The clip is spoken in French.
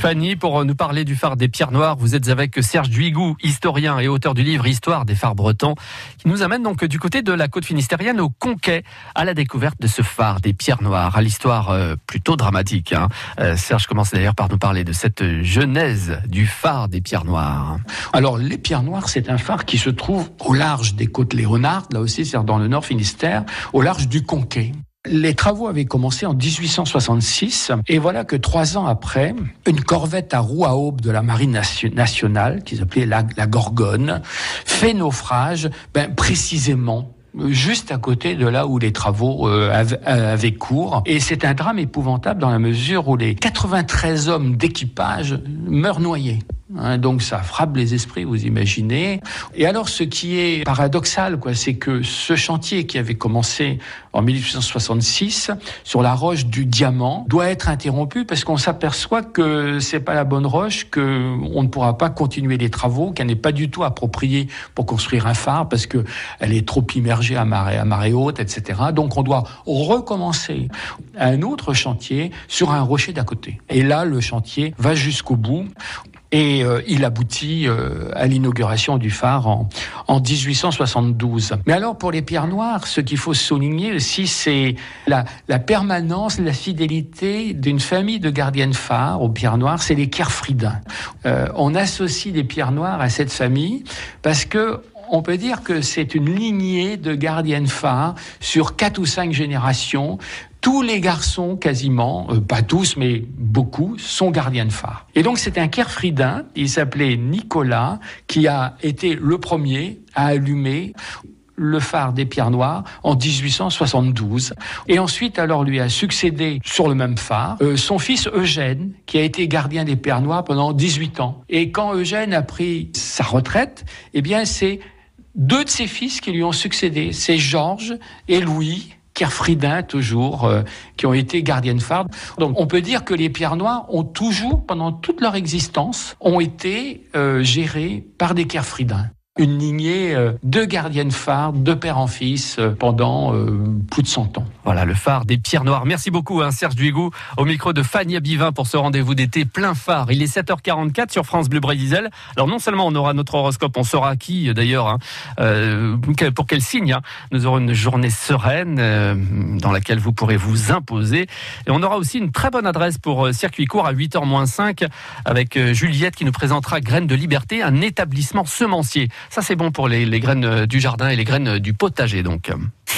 Fanny, pour nous parler du phare des Pierres Noires, vous êtes avec Serge Duigou, historien et auteur du livre Histoire des phares bretons, qui nous amène donc du côté de la côte finistérienne au Conquet, à la découverte de ce phare des Pierres Noires, à l'histoire euh, plutôt dramatique. Hein. Euh, Serge commence d'ailleurs par nous parler de cette genèse du phare des Pierres Noires. Alors, les Pierres Noires, c'est un phare qui se trouve au large des côtes Léonard, là aussi, c'est dans le nord Finistère, au large du Conquet. Les travaux avaient commencé en 1866 et voilà que trois ans après, une corvette à roue à aube de la marine nationale, qui s'appelait la, Gorgone, fait naufrage ben, précisément juste à côté de là où les travaux euh, avaient cours. Et c'est un drame épouvantable dans la mesure où les 93 hommes d'équipage meurent noyés. Hein, donc ça frappe les esprits, vous imaginez. Et alors ce qui est paradoxal, quoi, c'est que ce chantier qui avait commencé en 1866 sur la roche du diamant doit être interrompu parce qu'on s'aperçoit que c'est pas la bonne roche, que on ne pourra pas continuer les travaux, qu'elle n'est pas du tout appropriée pour construire un phare parce que elle est trop immergée à marée, à marée haute, etc. Donc on doit recommencer un autre chantier sur un rocher d'à côté. Et là, le chantier va jusqu'au bout et euh, il aboutit euh, à l'inauguration du phare en, en 1872. Mais alors pour les pierres noires, ce qu'il faut souligner aussi, c'est la, la, permanence, la fidélité d'une famille de gardiennes phares aux pierres noires, c'est les Kerfridins. Euh, on associe les pierres noires à cette famille parce que on peut dire que c'est une lignée de gardiennes phares sur quatre ou cinq générations tous les garçons, quasiment, euh, pas tous, mais beaucoup, sont gardiens de phare. Et donc c'est un Kerfridin, il s'appelait Nicolas, qui a été le premier à allumer le phare des Pierres Noires en 1872. Et ensuite, alors, lui a succédé sur le même phare euh, son fils Eugène, qui a été gardien des Pierres Noires pendant 18 ans. Et quand Eugène a pris sa retraite, eh bien, c'est deux de ses fils qui lui ont succédé. C'est Georges et Louis, Kerfridin toujours, euh, qui ont été gardiennes phare. Donc on peut dire que les pierres noires ont toujours, pendant toute leur existence, ont été euh, gérées par des Kerfridins une lignée euh, de gardiennes phares, de père en fils, euh, pendant euh, plus de 100 ans. Voilà, le phare des pierres noires. Merci beaucoup, hein, Serge Duigou, au micro de Fanny Bivin pour ce rendez-vous d'été plein phare. Il est 7h44 sur France Bleu Brésil. Alors non seulement on aura notre horoscope, on saura qui d'ailleurs, hein, pour quel signe. Hein. Nous aurons une journée sereine dans laquelle vous pourrez vous imposer. Et on aura aussi une très bonne adresse pour circuit court à 8h-5 avec Juliette qui nous présentera Graines de Liberté, un établissement semencier. Ça, c'est bon pour les, les graines du jardin et les graines du potager, donc.